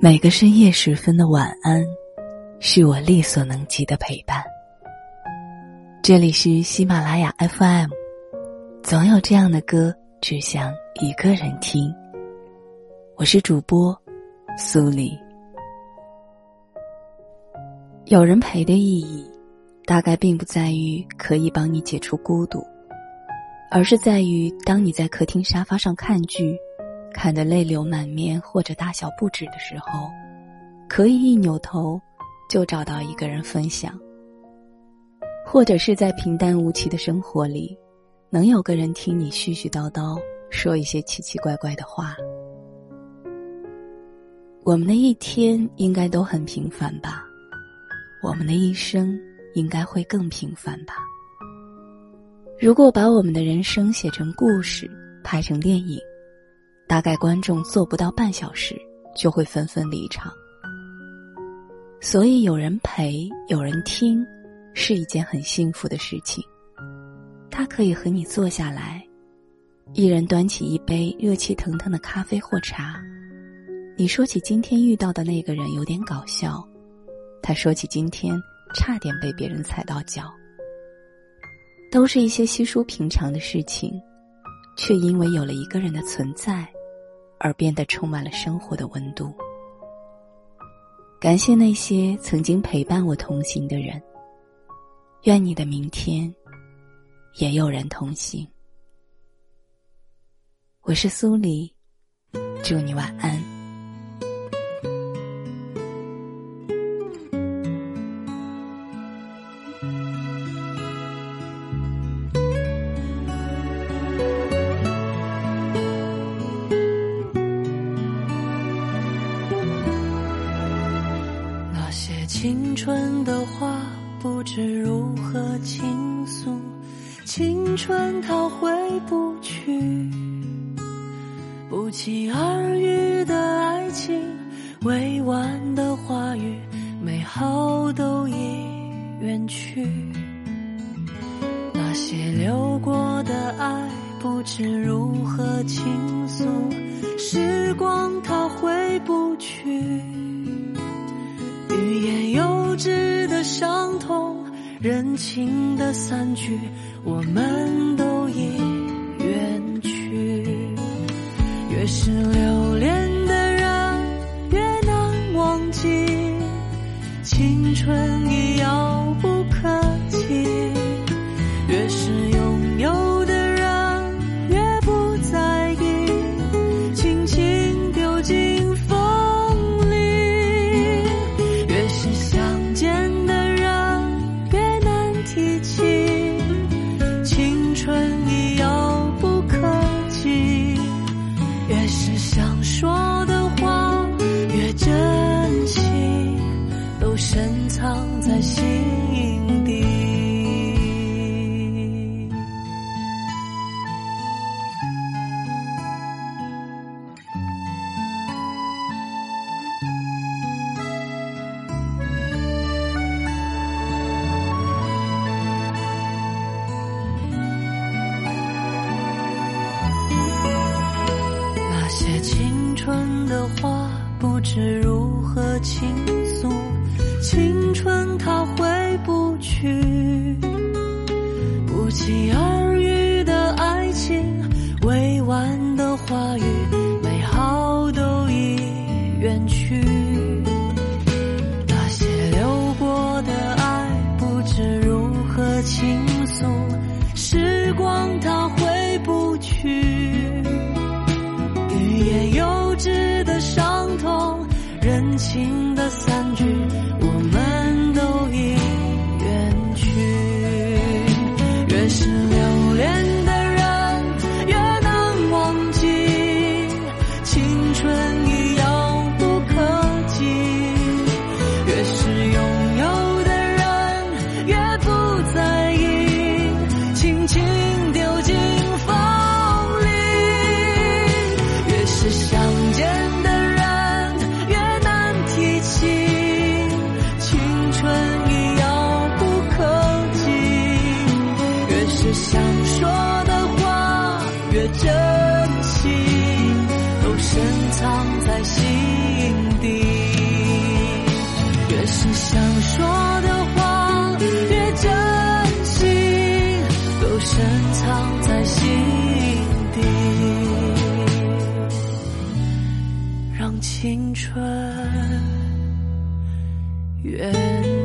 每个深夜时分的晚安，是我力所能及的陪伴。这里是喜马拉雅 FM，总有这样的歌，只想一个人听。我是主播苏黎。有人陪的意义，大概并不在于可以帮你解除孤独，而是在于当你在客厅沙发上看剧。看得泪流满面或者大笑不止的时候，可以一扭头就找到一个人分享；或者是在平淡无奇的生活里，能有个人听你絮絮叨叨说一些奇奇怪怪的话。我们的一天应该都很平凡吧？我们的一生应该会更平凡吧？如果把我们的人生写成故事，拍成电影。大概观众做不到半小时就会纷纷离场，所以有人陪，有人听，是一件很幸福的事情。他可以和你坐下来，一人端起一杯热气腾腾的咖啡或茶，你说起今天遇到的那个人有点搞笑，他说起今天差点被别人踩到脚，都是一些稀疏平常的事情，却因为有了一个人的存在。而变得充满了生活的温度。感谢那些曾经陪伴我同行的人。愿你的明天也有人同行。我是苏黎，祝你晚安。青春的话不知如何倾诉，青春它回不去，不期而遇的爱情，委婉的话语，美好都已远去。那些流过的爱不知如何倾诉，时光它回不去。言幼稚的伤痛，人情的散去，我们都已远去。越是留恋在心底，那些青春的花。知如何倾诉，青春它回不去，不期而遇的爱情，委婉的话语，美好都已远去。那些流过的爱，不知如何倾诉，时光它回不去。轻轻的散去。唇已遥不可及。越是想说的话，越珍惜，都深藏在心底。越是想说的话，越珍惜，都深藏在心底。让青春。远。